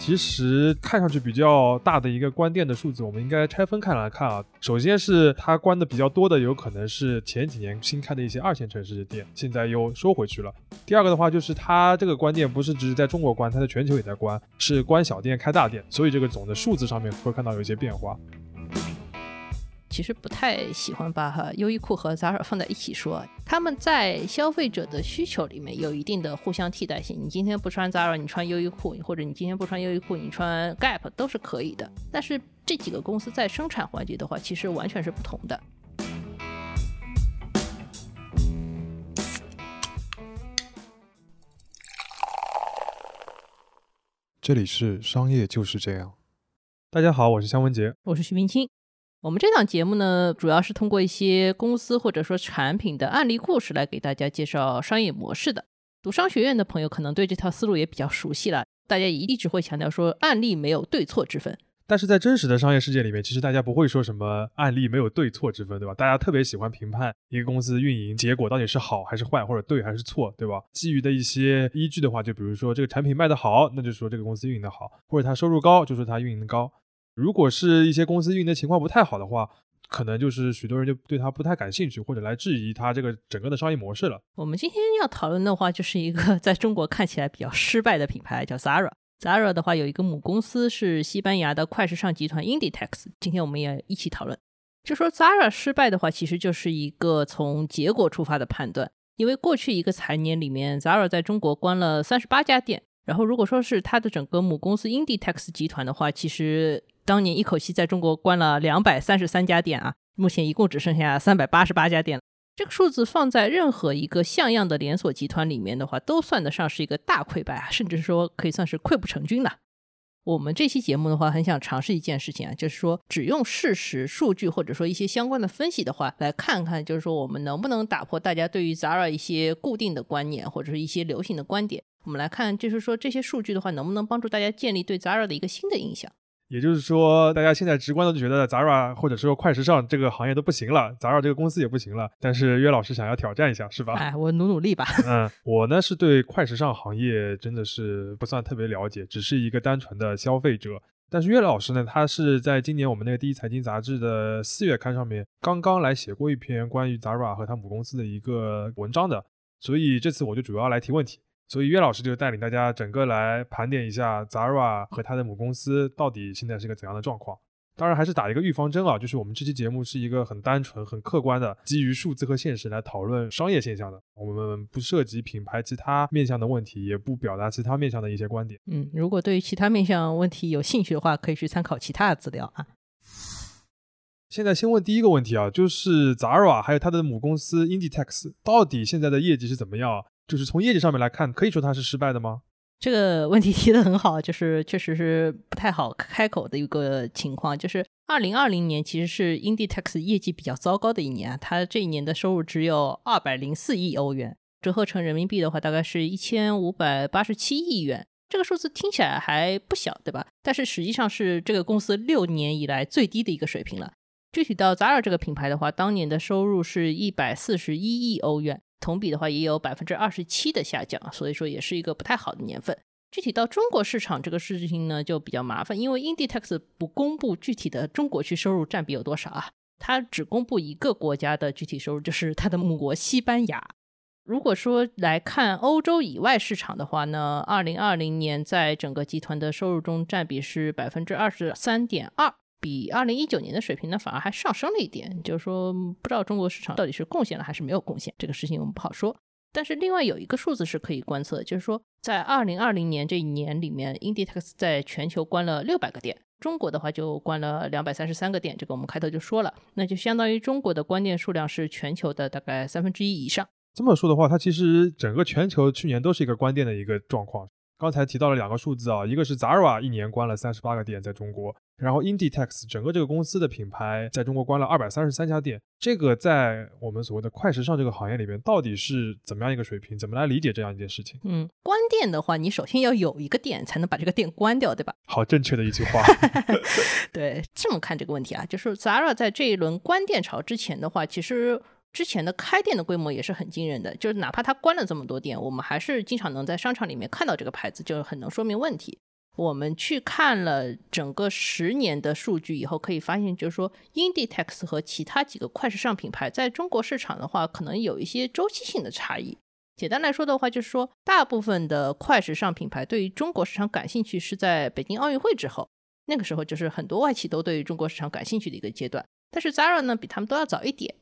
其实看上去比较大的一个关店的数字，我们应该拆分开来看啊。首先是它关的比较多的，有可能是前几年新开的一些二线城市的店，现在又收回去了。第二个的话，就是它这个关店不是只是在中国关，它在全球也在关，是关小店开大店，所以这个总的数字上面会看到有一些变化。其实不太喜欢把哈优衣库和 Zara 放在一起说，他们在消费者的需求里面有一定的互相替代性。你今天不穿 Zara，你穿优衣库，或者你今天不穿优衣库，你穿 Gap 都是可以的。但是这几个公司在生产环节的话，其实完全是不同的。这里是商业就是这样。大家好，我是香文杰，我是徐明清。我们这档节目呢，主要是通过一些公司或者说产品的案例故事来给大家介绍商业模式的。读商学院的朋友可能对这套思路也比较熟悉了。大家一直会强调说，案例没有对错之分。但是在真实的商业世界里面，其实大家不会说什么案例没有对错之分，对吧？大家特别喜欢评判一个公司运营结果到底是好还是坏，或者对还是错，对吧？基于的一些依据的话，就比如说这个产品卖得好，那就说这个公司运营的好；或者它收入高，就说它运营的高。如果是一些公司运营的情况不太好的话，可能就是许多人就对它不太感兴趣，或者来质疑它这个整个的商业模式了。我们今天要讨论的话，就是一个 在中国看起来比较失败的品牌，叫 Zara。Zara 的话有一个母公司是西班牙的快时尚集团 Inditex。今天我们也一起讨论，就说 Zara 失败的话，其实就是一个从结果出发的判断。因为过去一个财年里面，Zara 在中国关了三十八家店，然后如果说是它的整个母公司 Inditex 集团的话，其实当年一口气在中国关了两百三十三家店啊，目前一共只剩下三百八十八家店了。这个数字放在任何一个像样的连锁集团里面的话，都算得上是一个大溃败啊，甚至说可以算是溃不成军了。我们这期节目的话，很想尝试一件事情啊，就是说只用事实、数据或者说一些相关的分析的话，来看看，就是说我们能不能打破大家对于 Zara 一些固定的观念或者是一些流行的观点。我们来看，就是说这些数据的话，能不能帮助大家建立对 Zara 的一个新的印象。也就是说，大家现在直观的就觉得 Zara 或者说快时尚这个行业都不行了，Zara 这个公司也不行了。但是约老师想要挑战一下，是吧？哎，我努努力吧。嗯，我呢是对快时尚行业真的是不算特别了解，只是一个单纯的消费者。但是岳老师呢，他是在今年我们那个第一财经杂志的四月刊上面刚刚来写过一篇关于 Zara 和他母公司的一个文章的，所以这次我就主要来提问题。所以岳老师就带领大家整个来盘点一下 Zara 和它的母公司到底现在是个怎样的状况。当然还是打一个预防针啊，就是我们这期节目是一个很单纯、很客观的，基于数字和现实来讨论商业现象的。我们不涉及品牌其他面向的问题，也不表达其他面向的一些观点。嗯，如果对于其他面向问题有兴趣的话，可以去参考其他的资料啊。现在先问第一个问题啊，就是 Zara 还有它的母公司 Inditex 到底现在的业绩是怎么样？就是从业绩上面来看，可以说它是失败的吗？这个问题提的很好，就是确实是不太好开口的一个情况。就是二零二零年其实是 Inditex 业绩比较糟糕的一年啊，它这一年的收入只有二百零四亿欧元，折合成人民币的话，大概是一千五百八十七亿元。这个数字听起来还不小，对吧？但是实际上是这个公司六年以来最低的一个水平了。具体到 Zara 这个品牌的话，当年的收入是一百四十一亿欧元。同比的话也有百分之二十七的下降，所以说也是一个不太好的年份。具体到中国市场这个事情呢就比较麻烦，因为 Inditex 不公布具体的中国区收入占比有多少啊，它只公布一个国家的具体收入，就是它的母国西班牙。如果说来看欧洲以外市场的话呢，二零二零年在整个集团的收入中占比是百分之二十三点二。比二零一九年的水平呢，反而还上升了一点。就是说，不知道中国市场到底是贡献了还是没有贡献，这个事情我们不好说。但是另外有一个数字是可以观测，就是说，在二零二零年这一年里面，Inditex 在全球关了六百个店，中国的话就关了两百三十三个店。这个我们开头就说了，那就相当于中国的关店数量是全球的大概三分之一以上。这么说的话，它其实整个全球去年都是一个关店的一个状况。刚才提到了两个数字啊，一个是 Zara 一年关了三十八个店在中国，然后 Inditex 整个这个公司的品牌在中国关了二百三十三家店，这个在我们所谓的快时尚这个行业里边到底是怎么样一个水平？怎么来理解这样一件事情？嗯，关店的话，你首先要有一个店才能把这个店关掉，对吧？好正确的一句话。对，这么看这个问题啊，就是 Zara 在这一轮关店潮之前的话，其实。之前的开店的规模也是很惊人的，就是哪怕它关了这么多店，我们还是经常能在商场里面看到这个牌子，就很能说明问题。我们去看了整个十年的数据以后，可以发现，就是说，Inditex 和其他几个快时尚品牌在中国市场的话，可能有一些周期性的差异。简单来说的话，就是说，大部分的快时尚品牌对于中国市场感兴趣是在北京奥运会之后，那个时候就是很多外企都对于中国市场感兴趣的一个阶段。但是 Zara 呢，比他们都要早一点。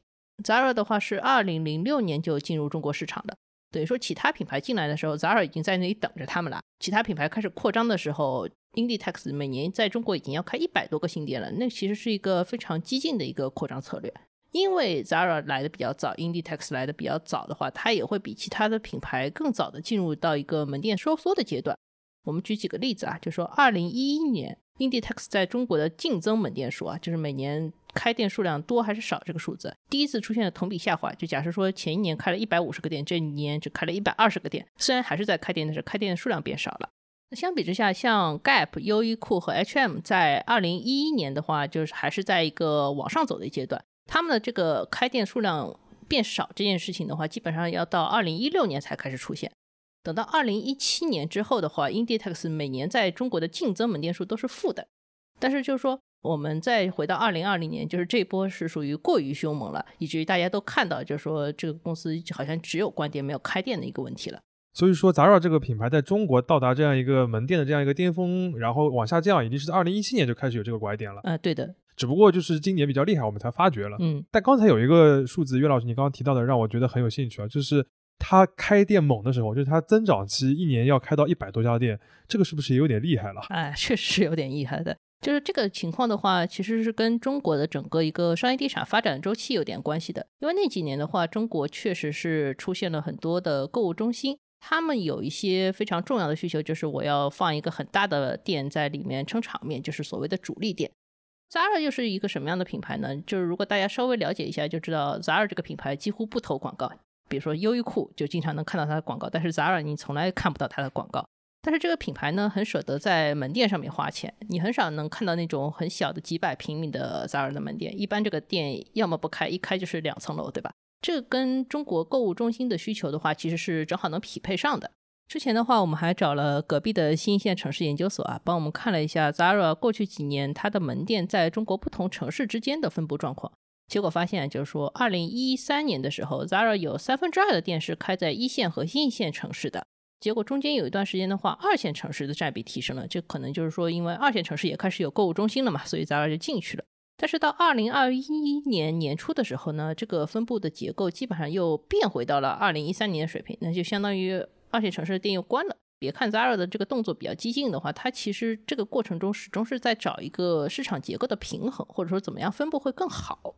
Zara 的话是二零零六年就进入中国市场的，等于说其他品牌进来的时候，Zara 已经在那里等着他们了。其他品牌开始扩张的时候，Inditex 每年在中国已经要开一百多个新店了，那其实是一个非常激进的一个扩张策略。因为 Zara 来的比较早，Inditex 来的比较早的话，它也会比其他的品牌更早的进入到一个门店收缩的阶段。我们举几个例子啊，就说二零一一年，Inditex 在中国的净增门店数啊，就是每年开店数量多还是少这个数字，第一次出现了同比下滑。就假设说前一年开了一百五十个店，这一年只开了一百二十个店，虽然还是在开店，但是开店的数量变少了。那相比之下，像 Gap、优衣库和 H&M 在二零一一年的话，就是还是在一个往上走的阶段。他们的这个开店数量变少这件事情的话，基本上要到二零一六年才开始出现。等到二零一七年之后的话，Inditex 每年在中国的净增门店数都是负的。但是就是说，我们再回到二零二零年，就是这波是属于过于凶猛了，以至于大家都看到，就是说这个公司好像只有关店没有开店的一个问题了。所以说，Zara 这个品牌在中国到达这样一个门店的这样一个巅峰，然后往下降，已经是在二零一七年就开始有这个拐点了。啊，对的。只不过就是今年比较厉害，我们才发觉了。嗯。但刚才有一个数字，岳老师你刚刚提到的，让我觉得很有兴趣啊，就是它开店猛的时候，就是它增长期一年要开到一百多家店，这个是不是也有点厉害了？哎，确实是有点厉害的。就是这个情况的话，其实是跟中国的整个一个商业地产发展周期有点关系的。因为那几年的话，中国确实是出现了很多的购物中心。他们有一些非常重要的需求，就是我要放一个很大的店在里面撑场面，就是所谓的主力店。Zara 又是一个什么样的品牌呢？就是如果大家稍微了解一下，就知道 Zara 这个品牌几乎不投广告。比如说优衣库就经常能看到它的广告，但是 Zara 你从来看不到它的广告。但是这个品牌呢，很舍得在门店上面花钱，你很少能看到那种很小的几百平米的 Zara 的门店，一般这个店要么不开，一开就是两层楼，对吧？这跟中国购物中心的需求的话，其实是正好能匹配上的。之前的话，我们还找了隔壁的新一线城市研究所啊，帮我们看了一下 Zara 过去几年它的门店在中国不同城市之间的分布状况。结果发现，就是说，二零一三年的时候，Zara 有三分之二的店是开在一线和新一线城市的。结果中间有一段时间的话，二线城市的占比提升了，这可能就是说，因为二线城市也开始有购物中心了嘛，所以 Zara 就进去了。但是到二零二一年年初的时候呢，这个分布的结构基本上又变回到了二零一三年的水平，那就相当于二线城市的店又关了。别看 Zara 的这个动作比较激进的话，它其实这个过程中始终是在找一个市场结构的平衡，或者说怎么样分布会更好。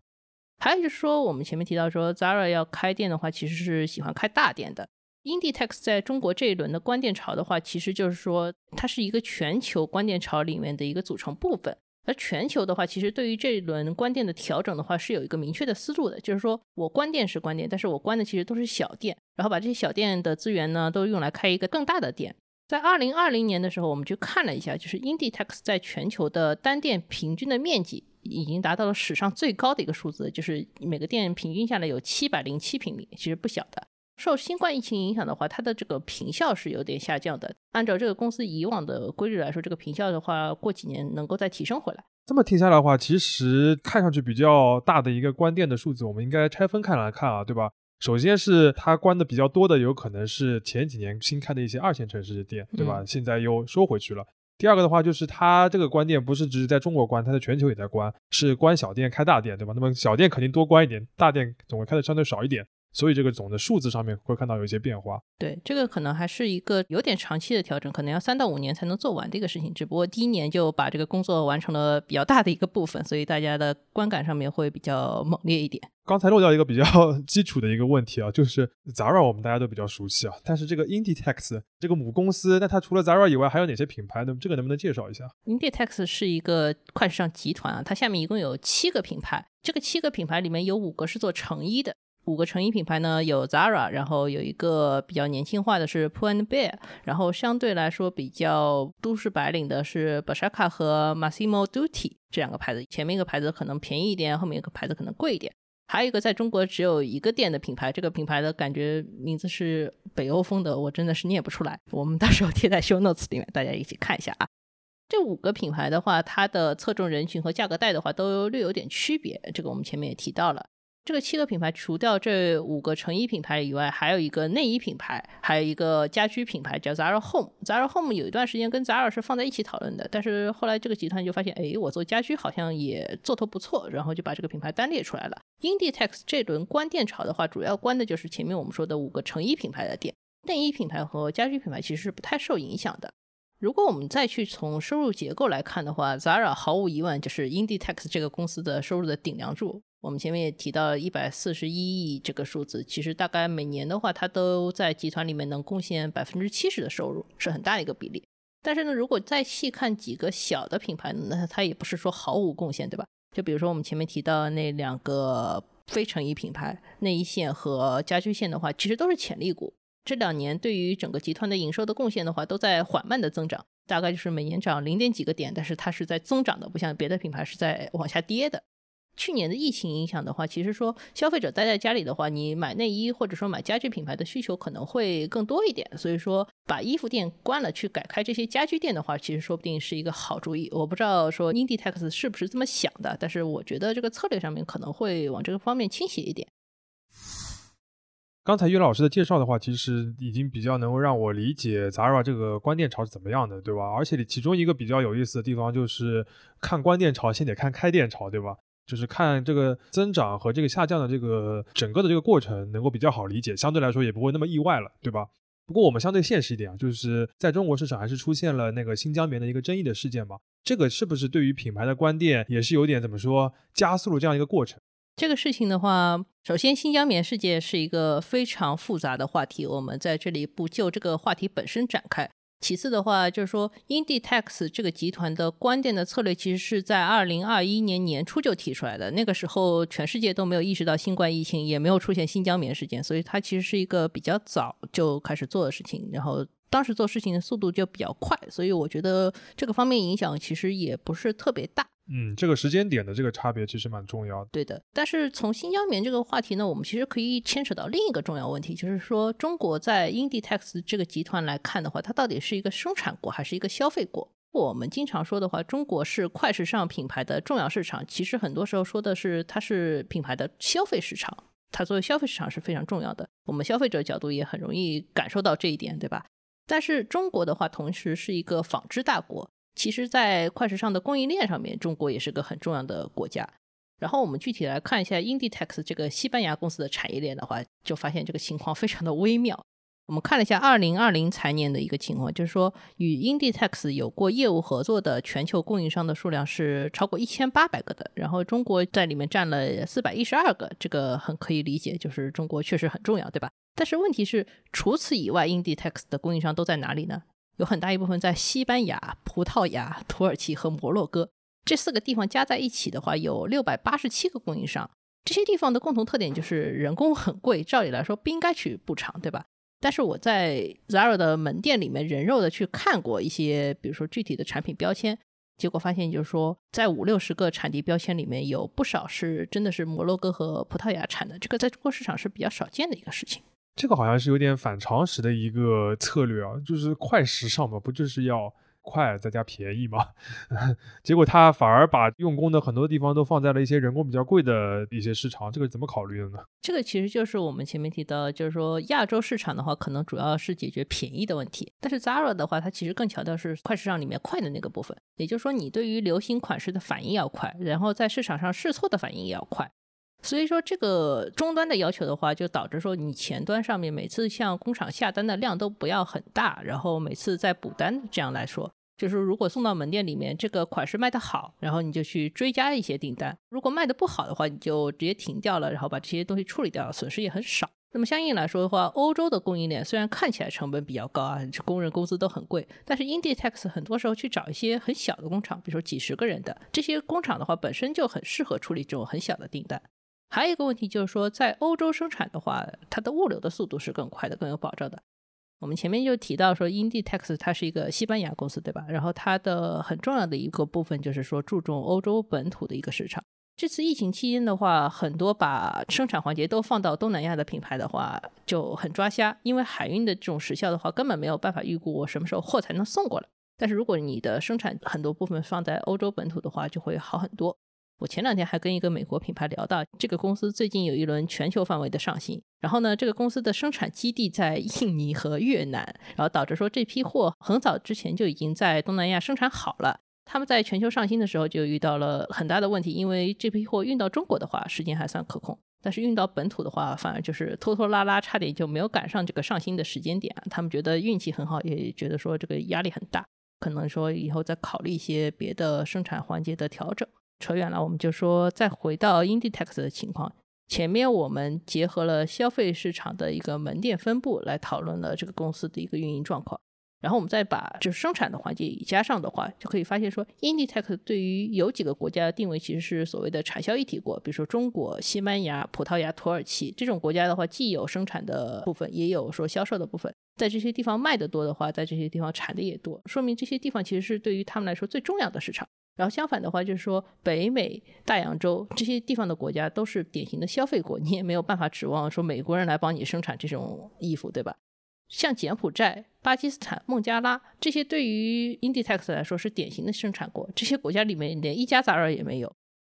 还有就是说，我们前面提到说 Zara 要开店的话，其实是喜欢开大店的。Inditex 在中国这一轮的关店潮的话，其实就是说它是一个全球关店潮里面的一个组成部分。而全球的话，其实对于这一轮关店的调整的话，是有一个明确的思路的，就是说我关店是关店，但是我关的其实都是小店，然后把这些小店的资源呢，都用来开一个更大的店。在二零二零年的时候，我们就看了一下，就是 Inditex 在全球的单店平均的面积已经达到了史上最高的一个数字，就是每个店平均下来有七百零七平米，其实不小的。受新冠疫情影响的话，它的这个坪效是有点下降的。按照这个公司以往的规律来说，这个坪效的话，过几年能够再提升回来。这么听下来的话，其实看上去比较大的一个关店的数字，我们应该拆分开来看啊，对吧？首先是它关的比较多的，有可能是前几年新开的一些二线城市的店，对吧？现在又收回去了。第二个的话，就是他这个关店不是只是在中国关，他在全球也在关，是关小店开大店，对吧？那么小店肯定多关一点，大店总会开的相对少一点。所以这个总的数字上面会看到有一些变化。对，这个可能还是一个有点长期的调整，可能要三到五年才能做完这个事情。只不过第一年就把这个工作完成了比较大的一个部分，所以大家的观感上面会比较猛烈一点。刚才漏掉一个比较 基础的一个问题啊，就是 Zara 我们大家都比较熟悉啊，但是这个 Inditex 这个母公司，那它除了 Zara 以外还有哪些品牌呢？这个能不能介绍一下？Inditex 是一个快时尚集团啊，它下面一共有七个品牌，这个七个品牌里面有五个是做成衣的。五个成衣品牌呢，有 Zara，然后有一个比较年轻化的是 Pull and Bear，然后相对来说比较都市白领的是 Bershka 和 Massimo Dutti 这两个牌子。前面一个牌子可能便宜一点，后面一个牌子可能贵一点。还有一个在中国只有一个店的品牌，这个品牌的感觉名字是北欧风的，我真的是念不出来。我们到时候贴在 Show Notes 里面，大家一起看一下啊。这五个品牌的话，它的侧重人群和价格带的话都略有点区别，这个我们前面也提到了。这个七个品牌除掉这五个成衣品牌以外，还有一个内衣品牌，还有一个家居品牌叫 Zara Home。Zara Home 有一段时间跟 Zara 是放在一起讨论的，但是后来这个集团就发现，哎，我做家居好像也做头不错，然后就把这个品牌单列出来了。Inditex 这轮关店潮的话，主要关的就是前面我们说的五个成衣品牌的店，内衣品牌和家居品牌其实是不太受影响的。如果我们再去从收入结构来看的话，Zara 毫无疑问就是 Inditex 这个公司的收入的顶梁柱。我们前面也提到一百四十一亿这个数字，其实大概每年的话，它都在集团里面能贡献百分之七十的收入，是很大一个比例。但是呢，如果再细看几个小的品牌，那它也不是说毫无贡献，对吧？就比如说我们前面提到那两个非成衣品牌内衣线和家居线的话，其实都是潜力股。这两年对于整个集团的营收的贡献的话，都在缓慢的增长，大概就是每年涨零点几个点，但是它是在增长的，不像别的品牌是在往下跌的。去年的疫情影响的话，其实说消费者待在家里的话，你买内衣或者说买家具品牌的需求可能会更多一点。所以说把衣服店关了，去改开这些家居店的话，其实说不定是一个好主意。我不知道说 Inditex 是不是这么想的，但是我觉得这个策略上面可能会往这个方面倾斜一点。刚才岳老师的介绍的话，其实已经比较能够让我理解 Zara 这个关店潮是怎么样的，对吧？而且其中一个比较有意思的地方就是看关店潮，先得看开店潮，对吧？就是看这个增长和这个下降的这个整个的这个过程，能够比较好理解，相对来说也不会那么意外了，对吧？不过我们相对现实一点啊，就是在中国市场还是出现了那个新疆棉的一个争议的事件嘛，这个是不是对于品牌的关店也是有点怎么说加速了这样一个过程？这个事情的话，首先新疆棉事件是一个非常复杂的话题，我们在这里不就这个话题本身展开。其次的话，就是说，Inditex 这个集团的关店的策略，其实是在二零二一年年初就提出来的。那个时候，全世界都没有意识到新冠疫情，也没有出现新疆棉事件，所以它其实是一个比较早就开始做的事情。然后。当时做事情的速度就比较快，所以我觉得这个方面影响其实也不是特别大。嗯，这个时间点的这个差别其实蛮重要的。对的，但是从新疆棉这个话题呢，我们其实可以牵扯到另一个重要问题，就是说中国在 Inditex 这个集团来看的话，它到底是一个生产国还是一个消费国？我们经常说的话，中国是快时尚品牌的重要市场，其实很多时候说的是它是品牌的消费市场，它作为消费市场是非常重要的。我们消费者角度也很容易感受到这一点，对吧？但是中国的话，同时是一个纺织大国。其实，在快时尚的供应链上面，中国也是个很重要的国家。然后我们具体来看一下 Inditex 这个西班牙公司的产业链的话，就发现这个情况非常的微妙。我们看了一下二零二零财年的一个情况，就是说与 Inditex 有过业务合作的全球供应商的数量是超过一千八百个的。然后中国在里面占了四百一十二个，这个很可以理解，就是中国确实很重要，对吧？但是问题是，除此以外，Inditex 的供应商都在哪里呢？有很大一部分在西班牙、葡萄牙、土耳其和摩洛哥这四个地方加在一起的话，有六百八十七个供应商。这些地方的共同特点就是人工很贵，照理来说不应该去补偿，对吧？但是我在 Zara 的门店里面人肉的去看过一些，比如说具体的产品标签，结果发现就是说，在五六十个产地标签里面有不少是真的是摩洛哥和葡萄牙产的，这个在中国市场是比较少见的一个事情。这个好像是有点反常识的一个策略啊，就是快时尚嘛，不就是要快再加便宜嘛？结果他反而把用工的很多地方都放在了一些人工比较贵的一些市场，这个怎么考虑的呢？这个其实就是我们前面提到，就是说亚洲市场的话，可能主要是解决便宜的问题，但是 Zara 的话，它其实更强调是快时尚里面快的那个部分，也就是说你对于流行款式的反应要快，然后在市场上试错的反应也要快。所以说，这个终端的要求的话，就导致说你前端上面每次向工厂下单的量都不要很大，然后每次再补单。这样来说，就是如果送到门店里面，这个款式卖得好，然后你就去追加一些订单；如果卖的不好的话，你就直接停掉了，然后把这些东西处理掉，损失也很少。那么相应来说的话，欧洲的供应链虽然看起来成本比较高啊，工人工资都很贵，但是 Inditex 很多时候去找一些很小的工厂，比如说几十个人的这些工厂的话，本身就很适合处理这种很小的订单。还有一个问题就是说，在欧洲生产的话，它的物流的速度是更快的、更有保障的。我们前面就提到说，Inditex 它是一个西班牙公司，对吧？然后它的很重要的一个部分就是说，注重欧洲本土的一个市场。这次疫情期间的话，很多把生产环节都放到东南亚的品牌的话，就很抓瞎，因为海运的这种时效的话，根本没有办法预估我什么时候货才能送过来。但是如果你的生产很多部分放在欧洲本土的话，就会好很多。我前两天还跟一个美国品牌聊到，这个公司最近有一轮全球范围的上新，然后呢，这个公司的生产基地在印尼和越南，然后导致说这批货很早之前就已经在东南亚生产好了。他们在全球上新的时候就遇到了很大的问题，因为这批货运到中国的话时间还算可控，但是运到本土的话反而就是拖拖拉拉，差点就没有赶上这个上新的时间点。他们觉得运气很好，也觉得说这个压力很大，可能说以后再考虑一些别的生产环节的调整。扯远了，我们就说再回到 Inditex 的情况。前面我们结合了消费市场的一个门店分布来讨论了这个公司的一个运营状况。然后我们再把就是生产的环节加上的话，就可以发现说，Inditex 对于有几个国家的定位其实是所谓的产销一体国，比如说中国、西班牙、葡萄牙、土耳其这种国家的话，既有生产的部分，也有说销售的部分。在这些地方卖的多的话，在这些地方产的也多，说明这些地方其实是对于他们来说最重要的市场。然后相反的话，就是说北美、大洋洲这些地方的国家都是典型的消费国，你也没有办法指望说美国人来帮你生产这种衣服，对吧？像柬埔寨、巴基斯坦、孟加拉这些，对于 Inditex 来说是典型的生产国，这些国家里面连一家杂货也没有。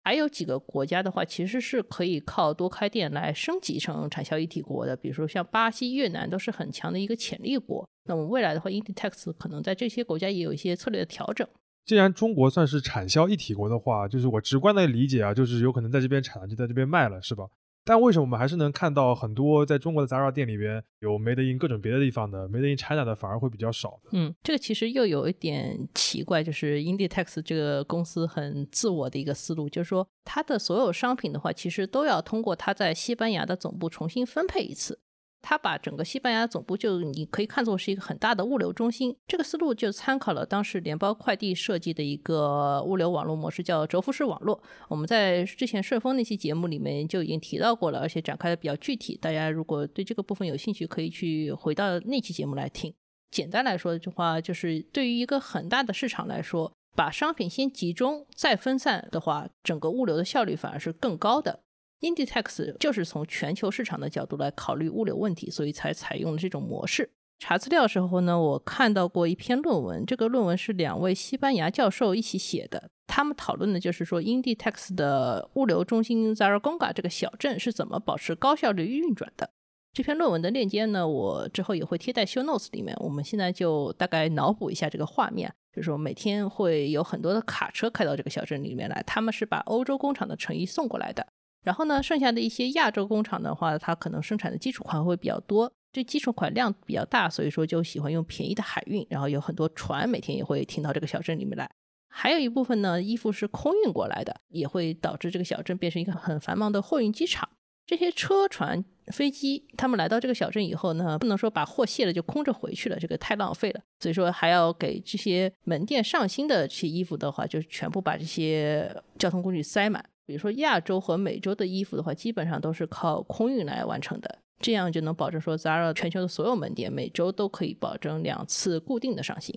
还有几个国家的话，其实是可以靠多开店来升级成产销一体国的，比如说像巴西、越南都是很强的一个潜力国。那么未来的话，Inditex 可能在这些国家也有一些策略的调整。既然中国算是产销一体国的话，就是我直观的理解啊，就是有可能在这边产了就在这边卖了，是吧？但为什么我们还是能看到很多在中国的杂耍店里边有 Made in 各种别的地方的 Made in China 的反而会比较少？嗯，这个其实又有一点奇怪，就是 Inditex 这个公司很自我的一个思路，就是说它的所有商品的话，其实都要通过它在西班牙的总部重新分配一次。他把整个西班牙总部就你可以看作是一个很大的物流中心，这个思路就参考了当时联邦快递设计的一个物流网络模式，叫轴幅式网络。我们在之前顺丰那期节目里面就已经提到过了，而且展开的比较具体。大家如果对这个部分有兴趣，可以去回到那期节目来听。简单来说的话，就是对于一个很大的市场来说，把商品先集中再分散的话，整个物流的效率反而是更高的。Inditex 就是从全球市场的角度来考虑物流问题，所以才采用了这种模式。查资料的时候呢，我看到过一篇论文，这个论文是两位西班牙教授一起写的，他们讨论的就是说 Inditex 的物流中心 Zaragoza 这个小镇是怎么保持高效率运转的。这篇论文的链接呢，我之后也会贴在 Show Notes 里面。我们现在就大概脑补一下这个画面，就是说每天会有很多的卡车开到这个小镇里面来，他们是把欧洲工厂的成衣送过来的。然后呢，剩下的一些亚洲工厂的话，它可能生产的基础款会比较多，这基础款量比较大，所以说就喜欢用便宜的海运，然后有很多船每天也会停到这个小镇里面来。还有一部分呢，衣服是空运过来的，也会导致这个小镇变成一个很繁忙的货运机场。这些车船、飞机，他们来到这个小镇以后呢，不能说把货卸了就空着回去了，这个太浪费了，所以说还要给这些门店上新的这些衣服的话，就全部把这些交通工具塞满。比如说亚洲和美洲的衣服的话，基本上都是靠空运来完成的，这样就能保证说 Zara 全球的所有门店每周都可以保证两次固定的上新。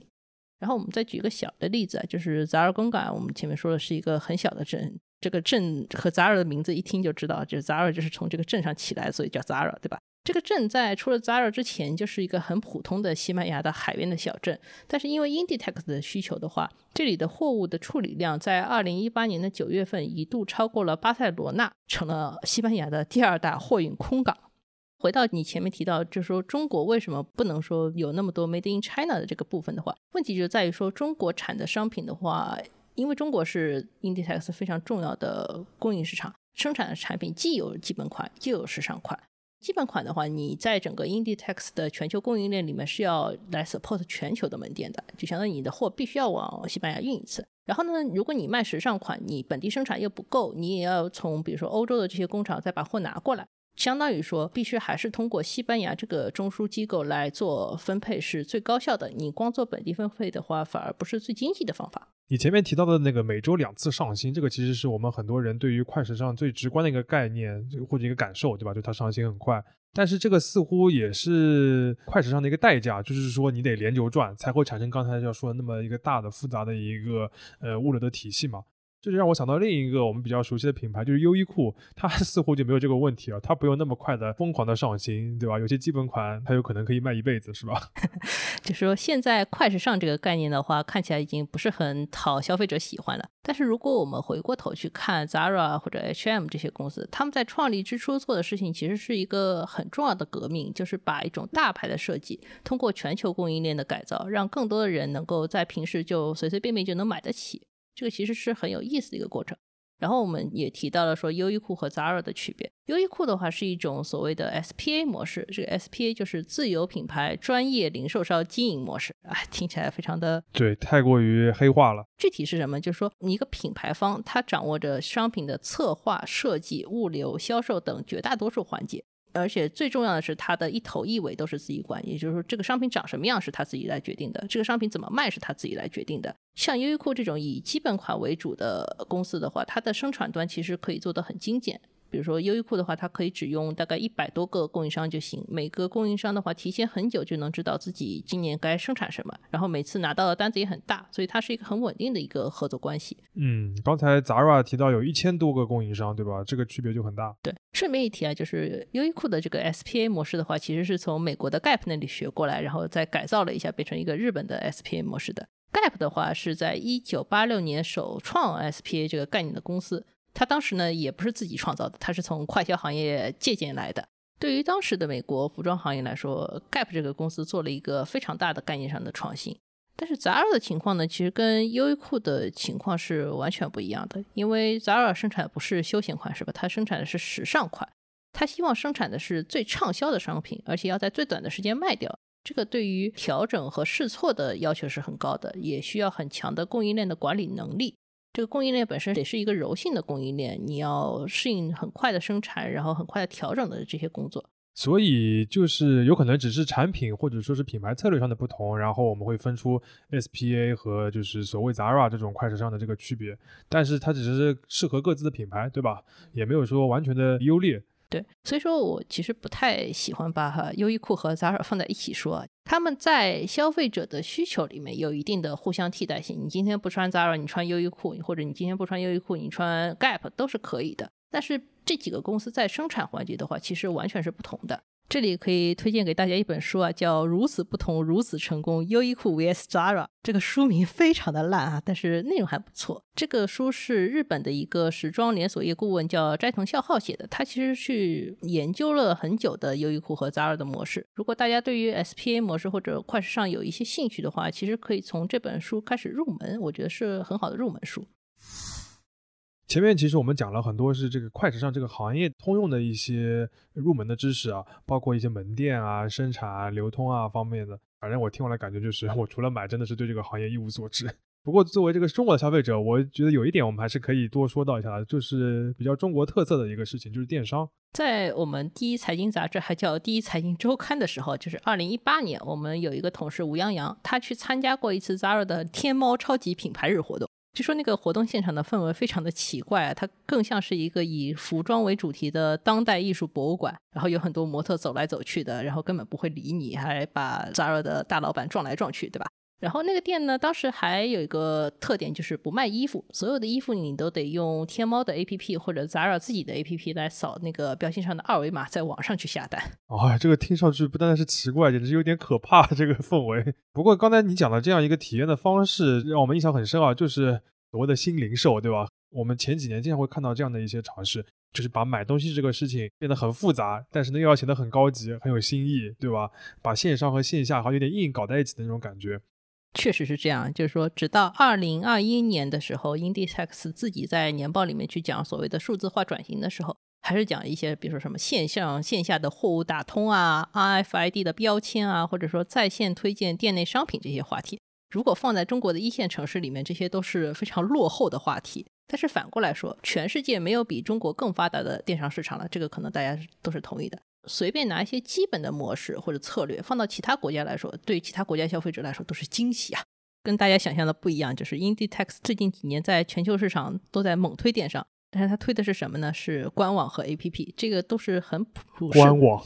然后我们再举个小的例子，就是 Zara 公馆，我们前面说的是一个很小的镇，这个镇和 Zara 的名字一听就知道，就是 Zara 就是从这个镇上起来，所以叫 Zara，对吧？这个镇在出了 Zara 之前，就是一个很普通的西班牙的海边的小镇。但是因为 Inditex 的需求的话，这里的货物的处理量在二零一八年的九月份一度超过了巴塞罗那，成了西班牙的第二大货运空港。回到你前面提到，就是说中国为什么不能说有那么多 Made in China 的这个部分的话，问题就在于说中国产的商品的话，因为中国是 Inditex 非常重要的供应市场，生产的产品既有基本款，又有时尚款。基本款的话，你在整个 Inditex 的全球供应链里面是要来 support 全球的门店的，就相当于你的货必须要往西班牙运一次。然后呢，如果你卖时尚款，你本地生产又不够，你也要从比如说欧洲的这些工厂再把货拿过来。相当于说，必须还是通过西班牙这个中枢机构来做分配是最高效的。你光做本地分配的话，反而不是最经济的方法。你前面提到的那个每周两次上新，这个其实是我们很多人对于快时尚最直观的一个概念或者一个感受，对吧？就它上新很快，但是这个似乎也是快时尚的一个代价，就是说你得连轴转才会产生刚才要说的那么一个大的复杂的一个呃物流的体系嘛。这就让我想到另一个我们比较熟悉的品牌，就是优衣库，它 似乎就没有这个问题啊，它不用那么快的疯狂的上新，对吧？有些基本款它有可能可以卖一辈子，是吧？就是说现在快时尚这个概念的话，看起来已经不是很讨消费者喜欢了。但是如果我们回过头去看 Zara 或者 H&M 这些公司，他们在创立之初做的事情其实是一个很重要的革命，就是把一种大牌的设计通过全球供应链的改造，让更多的人能够在平时就随随便便就能买得起。这个其实是很有意思的一个过程。然后我们也提到了说优衣库和 Zara 的区别。优衣库的话是一种所谓的 SPA 模式，这个 SPA 就是自有品牌专业零售商经营模式。哎，听起来非常的对，太过于黑化了。具体是什么？就是说一个品牌方，他掌握着商品的策划、设计、物流、销售等绝大多数环节。而且最重要的是，它的一头一尾都是自己管，也就是说，这个商品长什么样是他自己来决定的，这个商品怎么卖是他自己来决定的。像优衣库这种以基本款为主的公司的话，它的生产端其实可以做得很精简。比如说优衣库的话，它可以只用大概一百多个供应商就行。每个供应商的话，提前很久就能知道自己今年该生产什么，然后每次拿到的单子也很大，所以它是一个很稳定的一个合作关系。嗯，刚才 Zara 提到有一千多个供应商，对吧？这个区别就很大。对，顺便一提啊，就是优衣库的这个 SPA 模式的话，其实是从美国的 Gap 那里学过来，然后再改造了一下，变成一个日本的 SPA 模式的。Gap 的话是在一九八六年首创 SPA 这个概念的公司。他当时呢也不是自己创造的，他是从快消行业借鉴来的。对于当时的美国服装行业来说，Gap 这个公司做了一个非常大的概念上的创新。但是 Zara 的情况呢，其实跟优衣库的情况是完全不一样的。因为 Zara 生产不是休闲款，是吧？它生产的是时尚款，它希望生产的是最畅销的商品，而且要在最短的时间卖掉。这个对于调整和试错的要求是很高的，也需要很强的供应链的管理能力。这个供应链本身得是一个柔性的供应链，你要适应很快的生产，然后很快的调整的这些工作。所以就是有可能只是产品或者说是品牌策略上的不同，然后我们会分出 SPA 和就是所谓 Zara 这种快时尚的这个区别，但是它只是适合各自的品牌，对吧？也没有说完全的优劣。对，所以说我其实不太喜欢把哈优衣库和 Zara 放在一起说，他们在消费者的需求里面有一定的互相替代性。你今天不穿 Zara，你穿优衣库，或者你今天不穿优衣库，你穿 Gap 都是可以的。但是这几个公司在生产环节的话，其实完全是不同的。这里可以推荐给大家一本书啊，叫《如此不同，如此成功：优衣库 vs Zara》。这个书名非常的烂啊，但是内容还不错。这个书是日本的一个时装连锁业顾问叫斋藤孝浩写的，他其实去研究了很久的优衣库和 Zara 的模式。如果大家对于 SPA 模式或者快时尚有一些兴趣的话，其实可以从这本书开始入门，我觉得是很好的入门书。前面其实我们讲了很多是这个快时尚这个行业通用的一些入门的知识啊，包括一些门店啊、生产啊、流通啊方面的。反正我听完了感觉就是，我除了买，真的是对这个行业一无所知。不过作为这个中国的消费者，我觉得有一点我们还是可以多说到一下的，就是比较中国特色的一个事情，就是电商。在我们第一财经杂志还叫第一财经周刊的时候，就是二零一八年，我们有一个同事吴洋洋，他去参加过一次 Zara 的天猫超级品牌日活动。据说那个活动现场的氛围非常的奇怪啊，它更像是一个以服装为主题的当代艺术博物馆，然后有很多模特走来走去的，然后根本不会理你，还把 Zara 的大老板撞来撞去，对吧？然后那个店呢，当时还有一个特点，就是不卖衣服，所有的衣服你都得用天猫的 APP 或者 Zara 自己的 APP 来扫那个标签上的二维码，在网上去下单。哦，这个听上去不单单是奇怪，简直有点可怕。这个氛围。不过刚才你讲的这样一个体验的方式，让我们印象很深啊，就是所谓的新零售，对吧？我们前几年经常会看到这样的一些尝试，就是把买东西这个事情变得很复杂，但是呢又要显得很高级、很有新意，对吧？把线上和线下好像有点硬搞在一起的那种感觉。确实是这样，就是说，直到二零二一年的时候，Inditex 自己在年报里面去讲所谓的数字化转型的时候，还是讲一些，比如说什么线上线下的货物打通啊，RFID 的标签啊，或者说在线推荐店内商品这些话题。如果放在中国的一线城市里面，这些都是非常落后的话题。但是反过来说，全世界没有比中国更发达的电商市场了，这个可能大家都是同意的。随便拿一些基本的模式或者策略放到其他国家来说，对其他国家消费者来说都是惊喜啊！跟大家想象的不一样，就是 Inditex 最近几年在全球市场都在猛推电商，但是它推的是什么呢？是官网和 APP，这个都是很普。官网，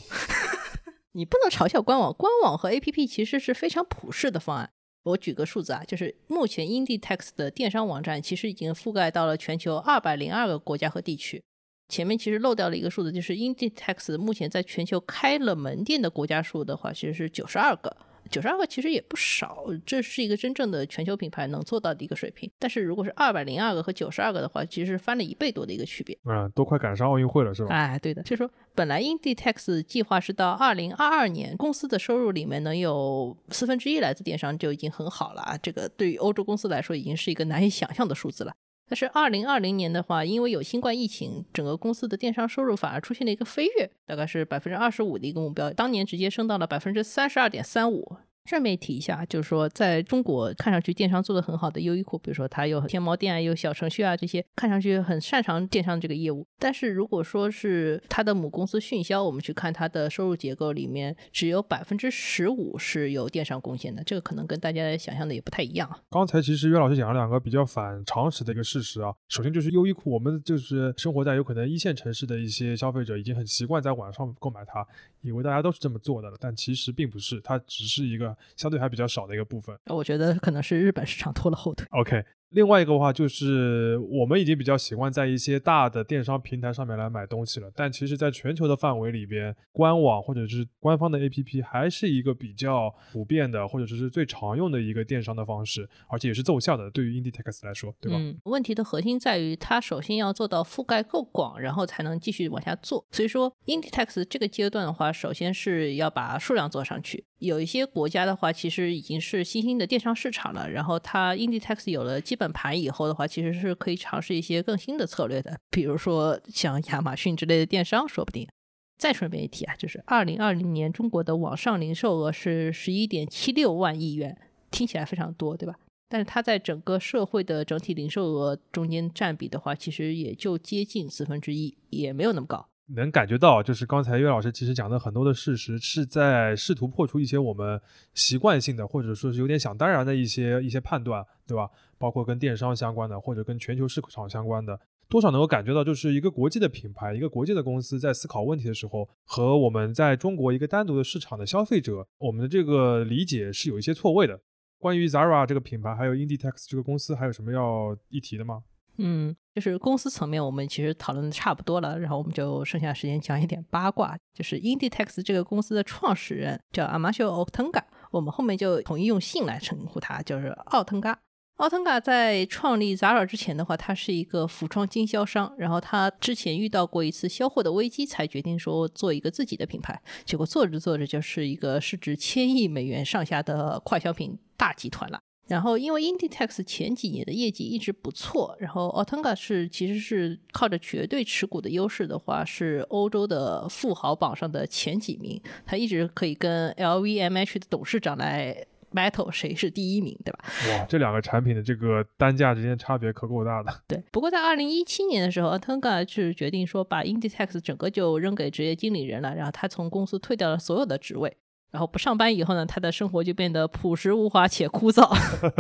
你不能嘲笑官网，官网和 APP 其实是非常普适的方案。我举个数字啊，就是目前 Inditex 的电商网站其实已经覆盖到了全球二百零二个国家和地区。前面其实漏掉了一个数字，就是 Inditex 目前在全球开了门店的国家数的话，其实是九十二个。九十二个其实也不少，这是一个真正的全球品牌能做到的一个水平。但是如果是二百零二个和九十二个的话，其实是翻了一倍多的一个区别。嗯，都快赶上奥运会了，是吧？哎，对的。所以说，本来 Inditex 计划是到二零二二年，公司的收入里面能有四分之一来自电商就已经很好了啊。这个对于欧洲公司来说，已经是一个难以想象的数字了。但是二零二零年的话，因为有新冠疫情，整个公司的电商收入反而出现了一个飞跃，大概是百分之二十五的一个目标，当年直接升到了百分之三十二点三五。顺便提一下，就是说，在中国看上去电商做的很好的优衣库，比如说它有天猫店啊，有小程序啊，这些看上去很擅长电商这个业务。但是如果说是它的母公司迅销，我们去看它的收入结构里面，只有百分之十五是由电商贡献的，这个可能跟大家想象的也不太一样。刚才其实岳老师讲了两个比较反常识的一个事实啊，首先就是优衣库，我们就是生活在有可能一线城市的一些消费者已经很习惯在网上购买它，以为大家都是这么做的了，但其实并不是，它只是一个。相对还比较少的一个部分，我觉得可能是日本市场拖了后腿。OK。另外一个的话，就是我们已经比较习惯在一些大的电商平台上面来买东西了。但其实，在全球的范围里边，官网或者是官方的 APP 还是一个比较普遍的，或者说是最常用的一个电商的方式，而且也是奏效的。对于 Inditex 来说，对吧？嗯。问题的核心在于，它首先要做到覆盖够广，然后才能继续往下做。所以说，Inditex 这个阶段的话，首先是要把数量做上去。有一些国家的话，其实已经是新兴的电商市场了，然后它 Inditex 有了基本盘以后的话，其实是可以尝试一些更新的策略的，比如说像亚马逊之类的电商，说不定。再顺便一提啊，就是二零二零年中国的网上零售额是十一点七六万亿元，听起来非常多，对吧？但是它在整个社会的整体零售额中间占比的话，其实也就接近四分之一，也没有那么高。能感觉到，就是刚才岳老师其实讲的很多的事实，是在试图破除一些我们习惯性的，或者说是有点想当然的一些一些判断，对吧？包括跟电商相关的，或者跟全球市场相关的，多少能够感觉到，就是一个国际的品牌，一个国际的公司在思考问题的时候，和我们在中国一个单独的市场的消费者，我们的这个理解是有一些错位的。关于 Zara 这个品牌，还有 Inditex 这个公司，还有什么要一提的吗？嗯，就是公司层面，我们其实讨论的差不多了，然后我们就剩下时间讲一点八卦。就是 Inditex 这个公司的创始人叫 Amasio o t e n g a 我们后面就统一用姓来称呼他，就是奥腾嘎。奥腾嘎在创立 Zara 之前的话，他是一个服装经销商，然后他之前遇到过一次销货的危机，才决定说做一个自己的品牌。结果做着做着，就是一个市值千亿美元上下的快消品大集团了。然后，因为 Inditex 前几年的业绩一直不错，然后 o t n g a 是其实是靠着绝对持股的优势的话，是欧洲的富豪榜上的前几名，他一直可以跟 LVMH 的董事长来 battle 谁是第一名，对吧？哇，这两个产品的这个单价之间差别可够大的。对，不过在二零一七年的时候 o t n g a 是决定说把 Inditex 整个就扔给职业经理人了，然后他从公司退掉了所有的职位。然后不上班以后呢，他的生活就变得朴实无华且枯燥。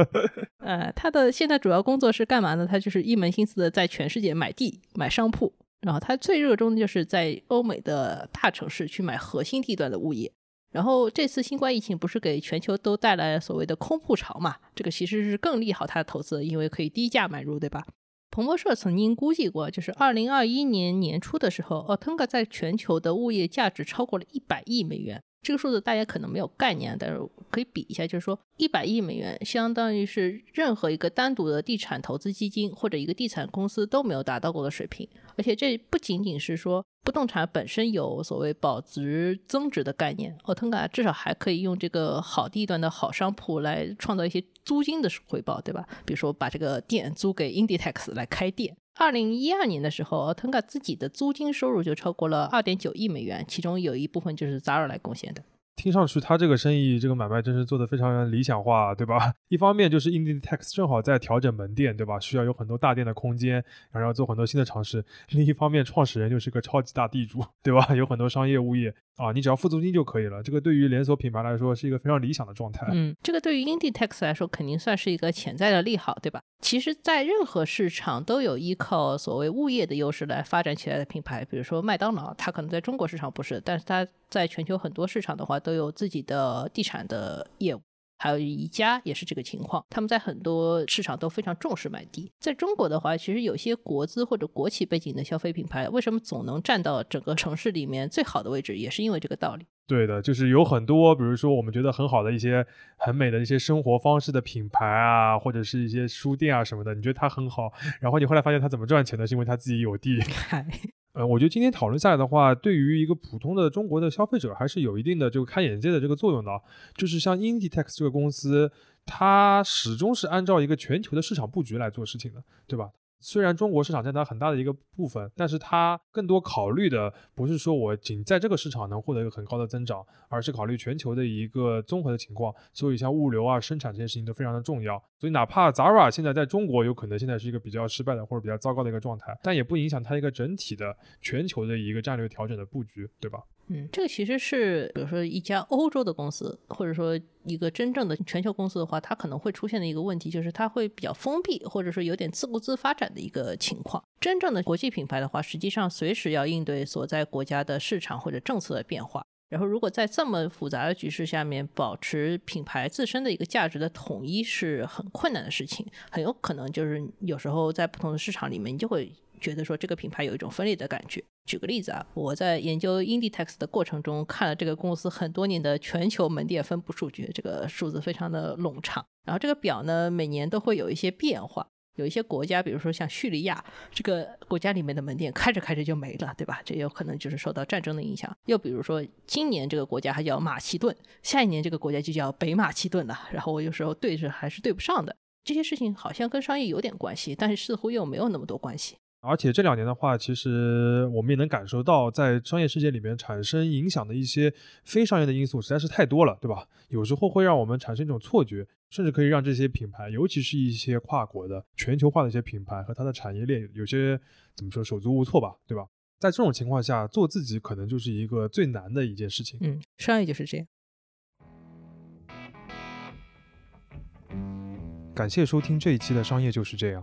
呃，他的现在主要工作是干嘛呢？他就是一门心思的在全世界买地、买商铺。然后他最热衷的就是在欧美的大城市去买核心地段的物业。然后这次新冠疫情不是给全球都带来所谓的空铺潮嘛？这个其实是更利好他的投资，因为可以低价买入，对吧？彭博社曾经估计过，就是二零二一年年初的时候奥 t n g a 在全球的物业价值超过了一百亿美元。这个数字大家可能没有概念，但是可以比一下，就是说一百亿美元相当于是任何一个单独的地产投资基金或者一个地产公司都没有达到过的水平。而且这不仅仅是说不动产本身有所谓保值增值的概念，奥腾嘎至少还可以用这个好地段的好商铺来创造一些租金的回报，对吧？比如说把这个店租给 Inditex 来开店。二零一二年的时候，Tenga 自己的租金收入就超过了二点九亿美元，其中有一部分就是 Zara 来贡献的。听上去他这个生意这个买卖真是做的非常理想化，对吧？一方面就是 Inditex 正好在调整门店，对吧？需要有很多大店的空间，然后要做很多新的尝试。另一方面，创始人就是个超级大地主，对吧？有很多商业物业。啊，你只要付租金就可以了。这个对于连锁品牌来说是一个非常理想的状态。嗯，这个对于 Inditex 来说肯定算是一个潜在的利好，对吧？其实，在任何市场都有依靠所谓物业的优势来发展起来的品牌，比如说麦当劳，它可能在中国市场不是，但是它在全球很多市场的话都有自己的地产的业务。还有宜家也是这个情况，他们在很多市场都非常重视买地。在中国的话，其实有些国资或者国企背景的消费品牌，为什么总能占到整个城市里面最好的位置，也是因为这个道理。对的，就是有很多，比如说我们觉得很好的一些很美的一些生活方式的品牌啊，或者是一些书店啊什么的，你觉得它很好，然后你后来发现它怎么赚钱的，是因为它自己有地。呃，我觉得今天讨论下来的话，对于一个普通的中国的消费者，还是有一定的这个开眼界的这个作用的。就是像 Inditex 这个公司，它始终是按照一个全球的市场布局来做事情的，对吧？虽然中国市场占它很大的一个部分，但是它更多考虑的不是说我仅在这个市场能获得一个很高的增长，而是考虑全球的一个综合的情况。所以像物流啊、生产这些事情都非常的重要。所以哪怕 Zara 现在在中国有可能现在是一个比较失败的或者比较糟糕的一个状态，但也不影响它一个整体的全球的一个战略调整的布局，对吧？嗯，这个其实是，比如说一家欧洲的公司，或者说一个真正的全球公司的话，它可能会出现的一个问题，就是它会比较封闭，或者说有点自顾自发展的一个情况。真正的国际品牌的话，实际上随时要应对所在国家的市场或者政策的变化。然后，如果在这么复杂的局势下面，保持品牌自身的一个价值的统一是很困难的事情，很有可能就是有时候在不同的市场里面，你就会。觉得说这个品牌有一种分裂的感觉。举个例子啊，我在研究 Inditex 的过程中，看了这个公司很多年的全球门店分布数据，这个数字非常的冗长。然后这个表呢，每年都会有一些变化。有一些国家，比如说像叙利亚，这个国家里面的门店开着开着就没了，对吧？这有可能就是受到战争的影响。又比如说，今年这个国家还叫马其顿，下一年这个国家就叫北马其顿了。然后我有时候对着还是对不上的。这些事情好像跟商业有点关系，但是似乎又没有那么多关系。而且这两年的话，其实我们也能感受到，在商业世界里面产生影响的一些非商业的因素实在是太多了，对吧？有时候会让我们产生一种错觉，甚至可以让这些品牌，尤其是一些跨国的、全球化的一些品牌和它的产业链，有些怎么说手足无措吧，对吧？在这种情况下，做自己可能就是一个最难的一件事情。嗯，商业就是这样。感谢收听这一期的《商业就是这样》。